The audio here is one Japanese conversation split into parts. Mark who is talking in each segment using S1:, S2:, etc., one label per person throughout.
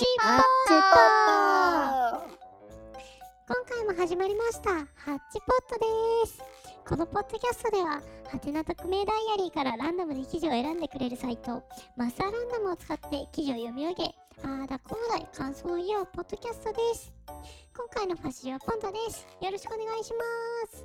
S1: チポ
S2: ハッ
S1: ト。今回も始まりました。ハッチポットですこのポッドキャストではハテナ匿名ダイアリーからランダムで記事を選んでくれるサイトマスターランダムを使って記事を読み上げ。あーだこうだい感想を言おうポッドキャストです。今回のファッシリはポンタです。よろしくお願いします。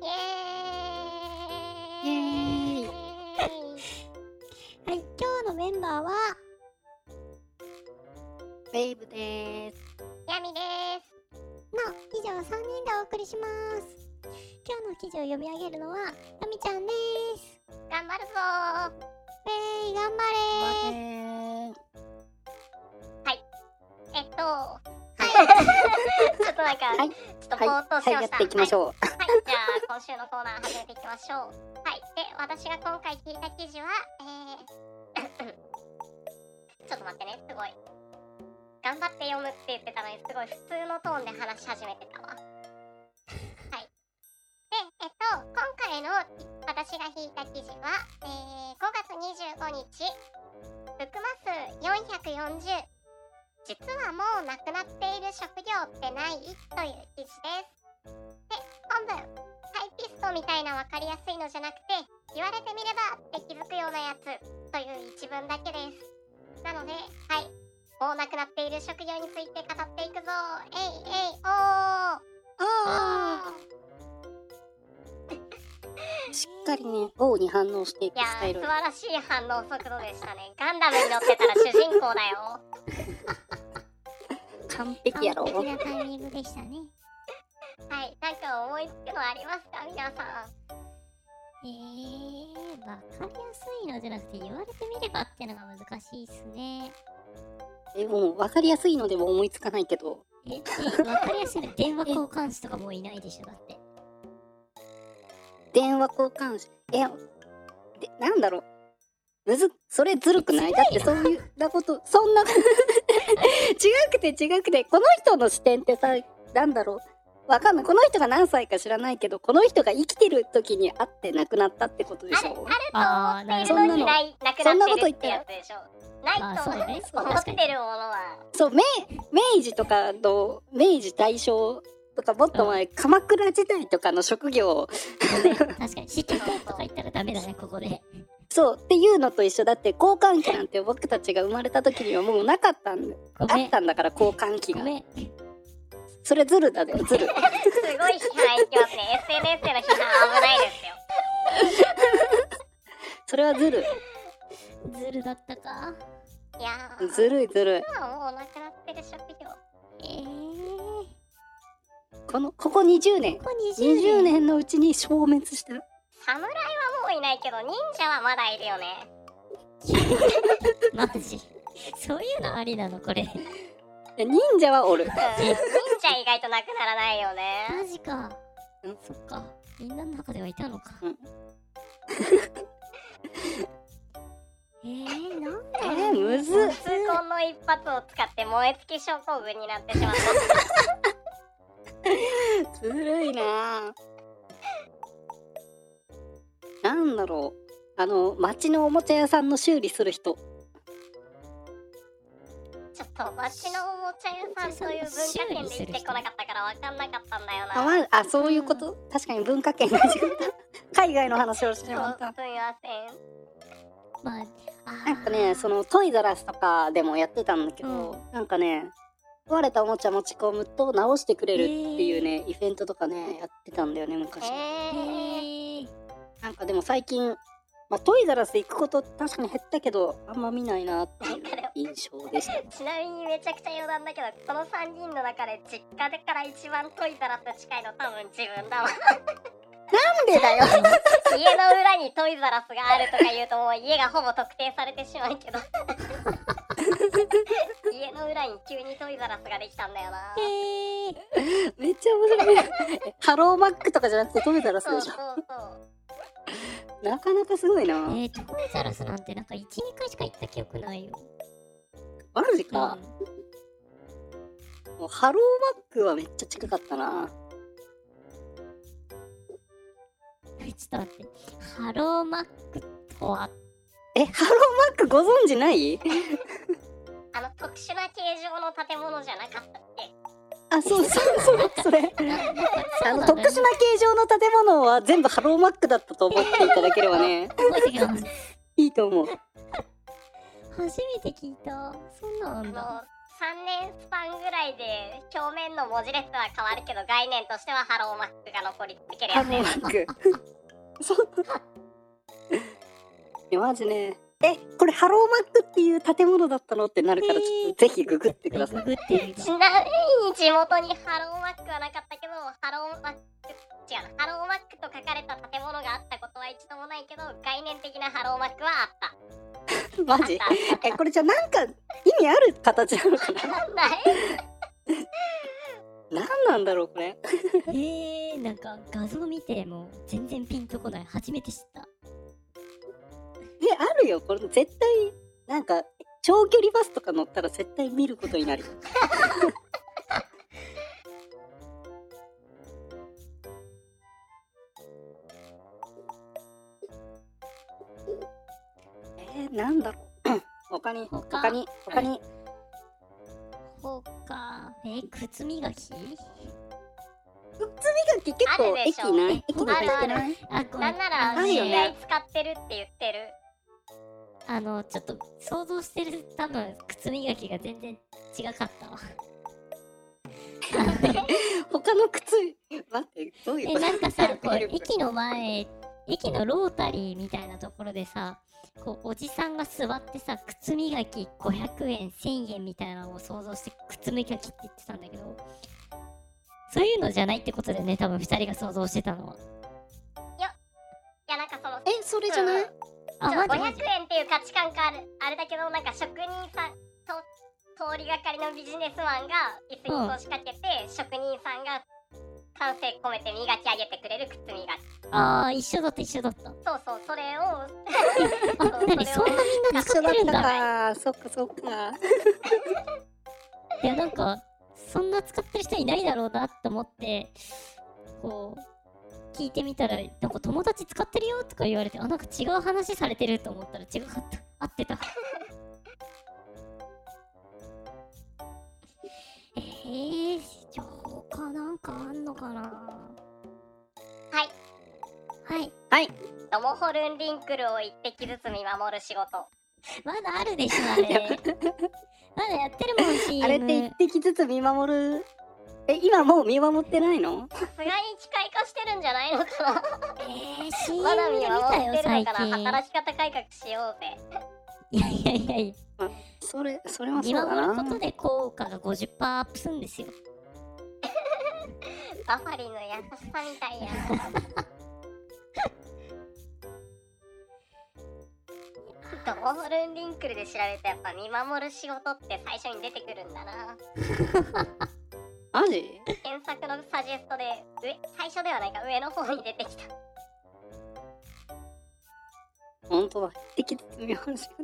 S1: イエーイ。
S2: イエーイ。
S1: はい今日のメンバーは
S2: ベイブです。
S3: ヤミです。
S1: の以上3人でお送りします。今日の記事を読み上げるのはヤミちゃんです。
S3: 頑張るぞ。
S1: えー、頑張れー。
S3: えっと、はい。ちょっとなんか、
S2: はい。
S3: ちょっとぼーっとし
S2: はい。やっ
S3: ました。
S2: ていきましょう、
S3: はい、はい、じゃあ今週のコーナー始めていきましょう。はい。で、私が今回聞いた記事は、えー、ちょっと待ってね、すごい。頑張って読むって言ってたのに、すごい普通のトーンで話し始めてたわ。はい。で、えっと、今回の私が引いた記事は、えー、5月25日、ブックマス440、実はもうなくなっている職業ってない？という記事です。で、本文、タイピストみたいなわかりやすいのじゃなくて、言われてみればって気づくようなやつという一文だけです。なので、はい、もうなくなっている職業について語っていくぞ。えいえいおー
S2: しっかりね王に反応していく
S3: いやー、
S2: スタイル。
S3: 素晴らしい反応速度でしたね。ガンダムに乗ってたら主人公だよ。
S2: 完璧やろ。
S1: 完璧なタイミングでしたね。
S3: はい、なんか思いつくのありますか？皆さん。
S1: えー、わかりやすいのじゃなくて言われてみればってのが難しいっすね
S2: えもう分かりやすいのでも思いつかないけど。
S1: え、えわかりやすいの電話交換士とかもういないでしょだって。
S2: 電話交換しえでなんだろう。むずそれずるくない？だってそういうなことそんな 違くて違くてこの人の視点ってさなんだろうわかんない。この人が何歳か知らないけどこの人が生きてる時に会って亡くなったってことでしょ？
S3: あると思ってい？るのにない、なく
S2: そんな
S3: なってるって
S2: こと言ったら
S3: やつでしょ？ないと思ってるものは、
S2: そう明明治とかの明治大正とかもっと前、鎌倉時代とかの職業
S1: 確かに知ってたとか言ったらダメだね ここで。
S2: そうっていうのと一緒だって交換機なんて僕たちが生まれた時にはもうなかったんだ。あったんだから交換機が。
S1: ごめん
S2: それずるだね。ずる
S3: すごい。批判いきますね。SNS での批判危ないですよ。
S2: それはずる
S1: ズルだったか？
S3: いやー、
S2: ずるいずるい。
S3: 今はもうなくなってる職業。
S1: えー、
S2: このここ20年。
S1: ここ20
S2: 20
S1: 年。
S2: 年のうちに消滅した
S3: 侍はもういないけど、忍者はまだいるよね。
S1: マジ。そういうのありなの？これ。
S2: 忍者はおる。
S3: うん、忍者意外となくならないよね。
S1: マジか。
S2: うん。
S1: そっか。みんなの中ではいたのか、
S2: うん。
S1: えー、なんだ
S2: えーむずっ。
S3: 痛恨の一発を使って燃え尽き症候群になってしまった。
S2: ずるいな。なんだろう。あの町のおもちゃ屋さんの修理する人
S3: と町のおもちゃ屋さんという文化圏で生きてこなかったから分かんなかったんだよな。
S2: あ,、まあ、そういうこと、確かに文化圏が違った。海外の話をして
S3: そう
S2: まった
S3: すみません。
S1: まああ。ー
S2: なんかねそのトイザラスとかでもやってたんだけど、
S1: う
S2: なんかね壊れたおもちゃ持ち込むと直してくれるっていうね、イベントとかねやってたんだよね昔、
S3: え
S1: え
S3: ー、
S1: ー、
S2: なんかでも最近、まあ、トイザラス行くこと確かに減ったけどあんま見ないなっていう印象でした
S3: ちなみにめちゃくちゃ余談だけど、この3人の中で実家でから一番トイザラス近いの多分自分だわ。
S2: なんでだよ
S3: 家の裏にトイザラスがあるとか言うともう家がほぼ特定されてしまうけど。家の裏に急にトイザラスができたんだよな。
S1: えー、
S2: めっちゃ面白いえハローマックとかじゃなくてトイザラス
S3: そう
S2: でしょ
S3: そうそう。
S2: なかなかすごいな、
S1: えー、トイザラスなんてなんか1、2回しか行った記憶ないよ。
S2: マジか、もうハローマックはめっちゃ近かったな。
S1: えちょっと待って。ハローマックとは？
S2: えハローマックご存知ない？
S3: あの、ト特殊な形状の建物じゃなかったっけ？
S2: あそうそうそうそれ。あの特殊な形状の建物は全部ハローマックだったと思っていただければね。いいと思う
S1: 初めて聞いた。そんなんあだ。
S3: 3年スパンぐらいで表面の文字列は変わるけど概念としてはハローマックが残り続ける
S2: ハ
S3: やつ
S2: ローマック。そういやマジね。えこれハローマックっていう建物だったのってなるからちょっとぜひググってください。
S1: ググって
S3: ちなみに地元にハローマックはなかったけどハローマック違うなハローマックと書かれた建物があったことは一度もないけど概念的なハローマックはあった
S2: マジ？えこれじゃあなんか意味ある形なのかな？
S3: なんだい。
S2: 何なんだろうこれ？
S1: へ えなんか画像見ても全然ピンとこない。初めて知った。
S2: えあるよ。これ絶対なんか長距離バスとか乗ったら絶対見ることになる なんだろう。他に
S1: 他。
S2: 他に他に。
S1: ほかえ靴磨き？
S2: 靴磨き結構駅ない？駅に
S3: ある
S2: 入ってない？
S1: あごめ
S3: なんなら
S1: あの
S3: 知
S2: るよね。
S3: り合い使ってるって言ってる。
S1: あのちょっと想像してる多分靴磨きが全然違かったわ。
S2: 他の靴待ってどういう
S1: え
S2: こと？
S1: なんかさこう 駅の前駅のロータリーみたいなところでさこうおじさんが座ってさ靴磨き500円1000円みたいなのを想像して靴磨きって言ってたんだけどそういうのじゃないってことだよね多分2人が想像してたのは。い
S3: やなんかその
S2: えそれじゃない、
S3: うん。
S1: あ
S3: ちょ500
S1: マジマジ
S3: 円っていう価値観があるあれだけどなんか職人さんと通りがかりのビジネスマンが椅子に腰掛けて、職人さんが感性込めて磨き上げてくれる靴磨き。
S1: ああ一緒だった一緒だった。
S3: そうそうそれを
S1: あ
S3: そう
S1: 何そんなみんな使ってるんだ。
S2: か。そっかそっか。
S1: いやなんかそんな使ってる人いないだろうなって思ってこう聞いてみたらなんか友達使ってるよとか言われてあなんか違う話されてると思ったら違かった。合ってた。えー、他なんかあんのかな？
S3: はい。
S1: はい。
S2: はい。
S3: トモホルンリンクルを一滴ずつ見守る仕事。
S1: まだあるでしょあれ。まだやってるもん CM
S2: あれって一滴ずつ見守る？え今もう見守ってないの？
S3: さすがに機械化してるんじゃないのかな？
S1: えー、CM
S3: まだ見守ってる
S1: よ最
S3: のかな？
S1: 近。
S3: 働き方改革しようぜ。
S1: いやいやいやいや。
S2: それそれはそう
S1: 見
S2: だ
S1: 守る
S2: な
S1: ことで効果が50%アップするんですよ。
S3: バファリンの優しさみたいや。トモホルンリンクルで調べるとやっぱ見守る仕事って最初に出てくるんだな。
S2: マジ？
S3: 検索のサジェストで上最初ではないか上の方に出てきた。
S2: 本当だ。一滴ずつ見守る仕方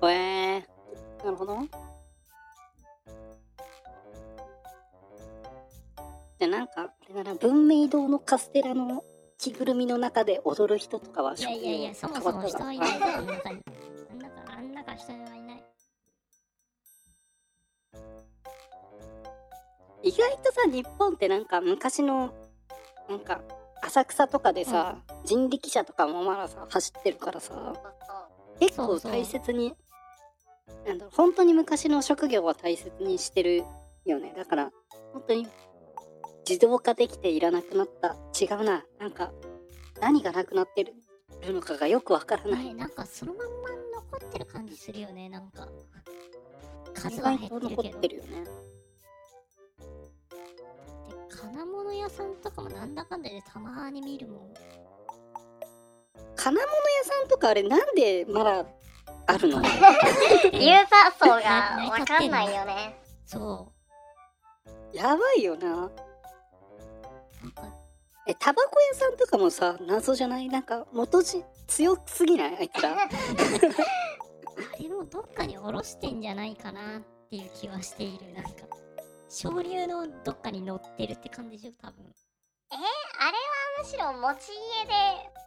S2: えー、なるほどなんかあれだな文明堂のカステラの着ぐるみの中で踊る人とかはい
S1: やいやいや、そもそも人はいないぞ、あん中に。あん中、あん中人はいない。
S2: 意外とさ日本ってなんか昔のなんか浅草とかでさ、人力車とかもまださ走ってるからさ
S3: そうそう
S2: 結構
S1: そうそう
S2: 大切になんだろう本当に昔の職業は大切にしてるよねだから本当に自動化できていらなくなった。違うな。なんか何がなくなってる？のかがよくわからない、
S1: ね、なんかそのまんま残ってる感じするよね、なんか。
S2: 意
S1: 数は減ってるけど。
S2: 残ってるよね
S1: で金物屋さんとかもなんだかんだでたまーに見るもん。
S2: 金物屋さんとかあれなんでまだあるの？
S3: ユーザー層がわかんないよね。
S1: そ
S2: やばいよなえタバコ屋さんとかもさ謎じゃない？なんか元地強すぎない？あいつら。
S1: あれもどっかに下ろしてんじゃないかなっていう気はしている。なんか、潮流のどっかに乗ってるって感じでしょ、多分。
S3: えあれはむしろ持ち家で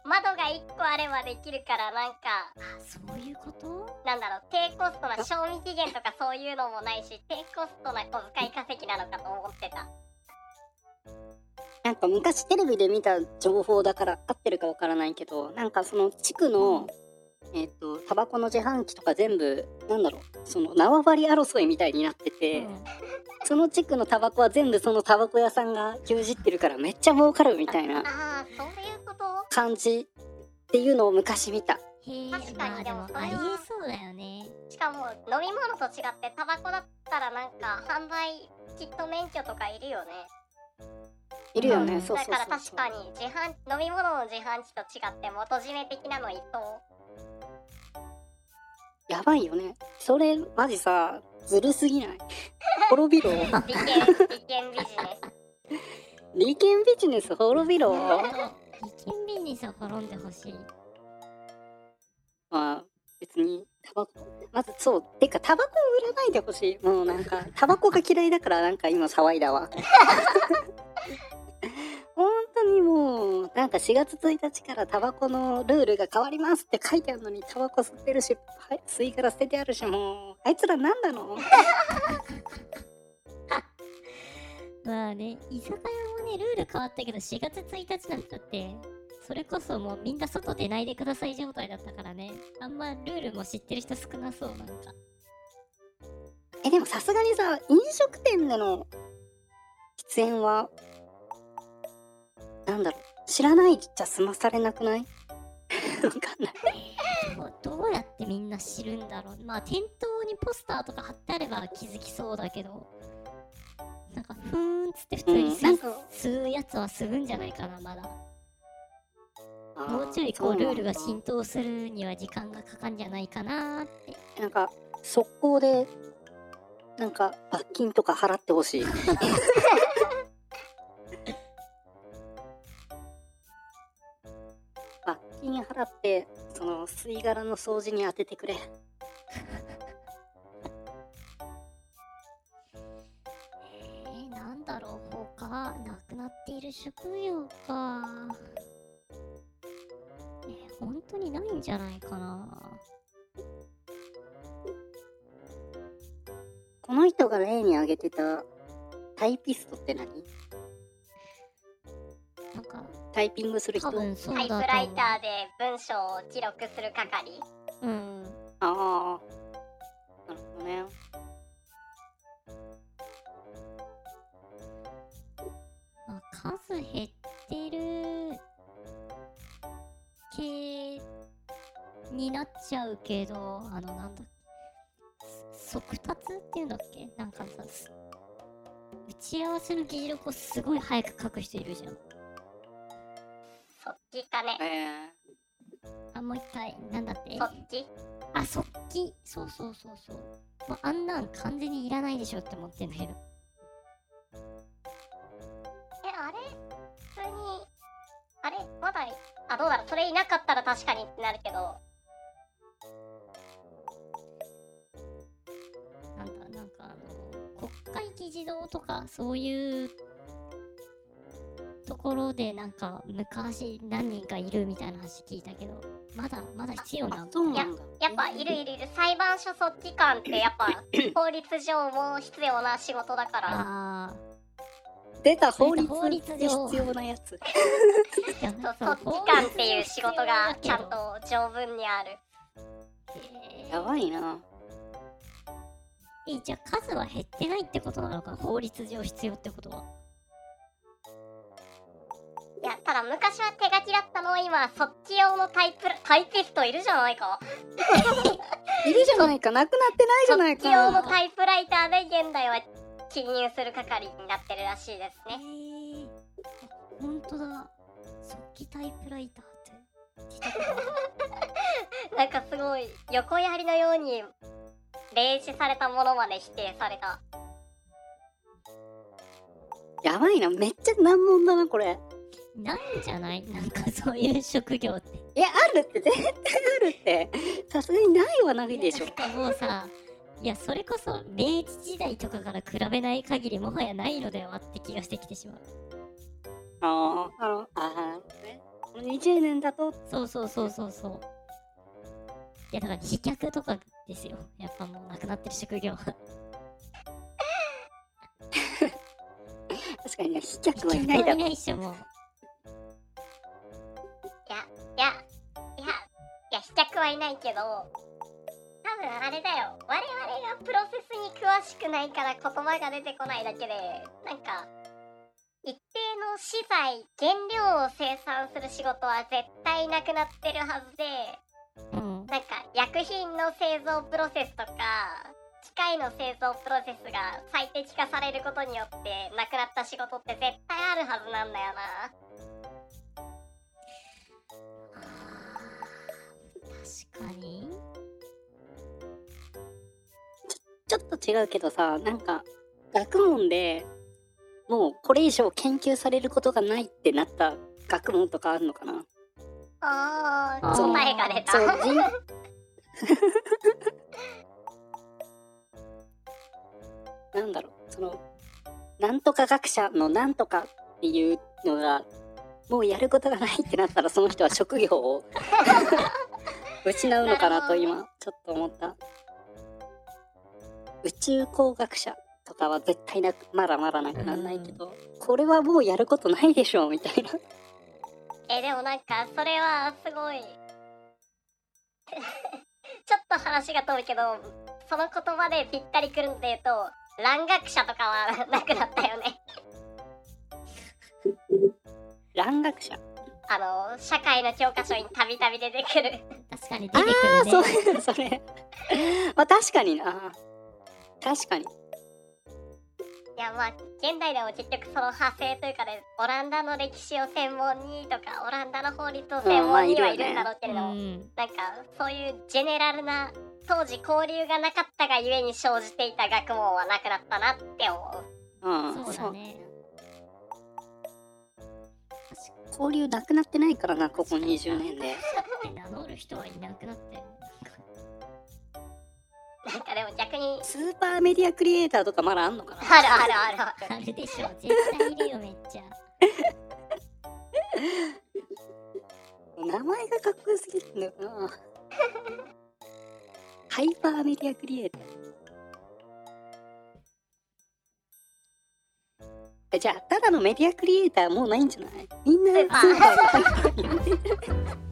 S3: 窓が1個あればできるからなんか。
S1: あそういうこと？
S3: なんだろう低コストな賞味期限とかそういうのもないし低コストな小遣い稼ぎなのかと思ってた
S2: なんか昔テレビで見た情報だから合ってるかわからないけど、なんかその地区の、えっ、と、タバコの自販機とか全部、なんだろう、その縄張り争いみたいになってて、
S1: うん。
S2: その地区のタバコは全部そのタバコ屋さんが牛耳ってるからめっちゃ儲かるみたいな
S3: ああそういうこと？
S2: 感じっていうのを昔見た。
S1: へえ
S3: 確かに
S1: まあでもありえそうだよね。
S3: しかも飲み物と違ってタバコだったらなんか販売きっと免許とかいるよね
S2: いるよね、
S1: うん
S2: そうそうそう
S3: だから確かに自販飲み物の自販機と違って元締め的なのいそう
S2: やばいよね。それ、マジさ、ずるすぎない？滅びろ。
S3: 利権利権ビジネス
S2: 利権ビジネス滅びろ。
S1: 利権ビジネスを滅んでほしい
S2: まあ、別に、タバコ、まずそう、てか、タバコを売らないでほしい。もうなんか、タバコが嫌いだからなんか今騒いだわ。か4月1日からタバコのルールが変わりますって書いてあるのに、タバコ吸ってるし、はい、吸い殻捨ててあるし、もう、あいつらなんなの？
S1: まあね居酒屋もねルール変わったけど4月1日なんだってそれこそもうみんな外出ないでください状態だったからね。あんまルールも知ってる人少なそうなんか。
S2: え、でもさすがにさ、飲食店での喫煙は、なんだろう、知らないじゃ済まされなくない？わかんない。
S1: どうどうやってみんな知るんだろう。まあ店頭にポスターとか貼ってあれば気づきそうだけど。なんかふーんっつって普通に吸,、
S2: うん
S1: 吸うやつは吸うんじゃないかなまだ。もうちょいこ
S2: そう
S1: ルールが浸透するには時間がかかんじゃないかなって。
S2: なんか、速攻で、なんか、罰金とか払ってほしい。払って、その、吸い殻の掃除に当ててくれ。
S1: えー、なんだろう他なくなっている職業か。えー、本当にないんじゃないかな。
S2: この人が例に挙げてた、タイピストって何？タイピングする人？
S1: 多分そう
S3: タイプライターで文章を記録する係？
S1: うん。
S2: ああ。なるほどね。
S1: まあ、数減ってる系になっちゃうけどあのなんだす速達っていうんだっけ？なんかさす打ち合わせの議事録をすごい早く書く人いるじゃん
S3: ちかね。
S2: え
S1: あもう一回。なんだって？
S3: そっち？
S1: あ速記そうそうそうそう。もうあんなん完全にいらないでしょって思ってんだけど
S3: えあれ？普通にあれ？まだあどうだろう？それいなかったら確かにってなるけど。
S1: なんだなんかあの国会議事堂とかそういうところでなんか昔何人かいるみたいな話聞いたけどまだまだ必要
S2: ー、
S1: なん、
S2: あそうなんだ。
S3: やっぱいるいるいる。裁判所そっち官ってやっぱ 法律上も必要な仕事だから。
S1: あ
S2: 出た法律
S1: 法律
S2: で
S1: 上
S2: 必要なやつ。
S3: そっち官っていう仕事がちゃんと条文にある。
S2: やばいな。
S1: えじゃあ数は減ってないってことなのか？法律上必要ってことはい
S3: やただ昔は手書きだったのを今そっち用のタイプタイピストいるじゃないか。
S2: いるじゃないか、なくなってないじゃない
S3: そっち用の
S2: か。
S3: タイプライターで現代は記入する係になってるらしいです
S1: え
S3: ね
S1: ー、あほんとだ。速記タイプライターってない
S3: なんかすごい横やりのように例示されたものまで否定された。
S2: やばいな、めっちゃ難問だな、これ。
S1: ないんじゃない？なんかそういう職業って
S2: いや、あるって、絶対あるって。さすがにないはないでしょ
S1: なん。かもうさいやそれこそ明治時代とかから比べない限りもはやないのではって気がしてきてしまう
S2: ああ、あの、ああ、ね。この20年だと
S1: そうそうそうそうそう。いやだから飛脚とかですよ。やっぱもうなくなってる職業は。
S2: 確かにね飛脚はい
S1: 飛
S2: ないだろ
S1: 脚はいないっしょもう。
S3: はいないけど、多分あれだよ。我々がプロセスに詳しくないから言葉が出てこないだけで、なんか、一定の資材、原料を生産する仕事は絶対なくなってるはずで、
S1: うん。
S3: なんか薬品の製造プロセスとか機械の製造プロセスが最適化されることによってなくなった仕事って絶対あるはずなんだよな
S1: かに。
S2: ちょっと違うけどさなんか学問でもうこれ以上研究されることがないってなった学問とかあるのかな？
S3: あ
S1: あ
S3: 答えが出た。
S2: そう人 なんだろう。そのなんとか学者のなんとかっていうのがもうやることがないってなったらその人は職業を 失うのかなと今ちょっと思った。宇宙工学者とかは絶対なくまだまだなくならないけど、これはもうやることないでしょみたいな。
S3: えでもなんかそれはすごい。ちょっと話が飛ぶけどその言葉でぴったりくるんで言うと蘭学者とかはなくなったよね。
S2: 蘭学者
S3: あの社会の教科書にたびたび出てくる。
S1: 確かに出てく
S2: ああ
S1: るね。
S2: そうそれ まあ確かにな。確かに。
S3: いやまあ現代でも結局その派生というかでオランダの歴史を専門にとかオランダの法律を専門にはいるんだろうけれども、
S1: うん。
S3: なんかそういうジェネラルな当時交流がなかったがゆえに生じていた学問はなくなったなって思う。
S2: うん。
S1: そうだね。
S2: 交流なくなってないからなここ20年で
S1: 名乗る人はいなくなってる。
S3: なんかでも逆に
S2: スーパーメディアクリエイターとかまだあんのかな？
S3: あるあるあるある
S1: でしょ。絶対いるよ、めっちゃ。
S2: 名前がかっこよすぎるんだよなハイパーメディアクリエイターじゃあただのメディアクリエイターもうないんじゃない？みんなスーパー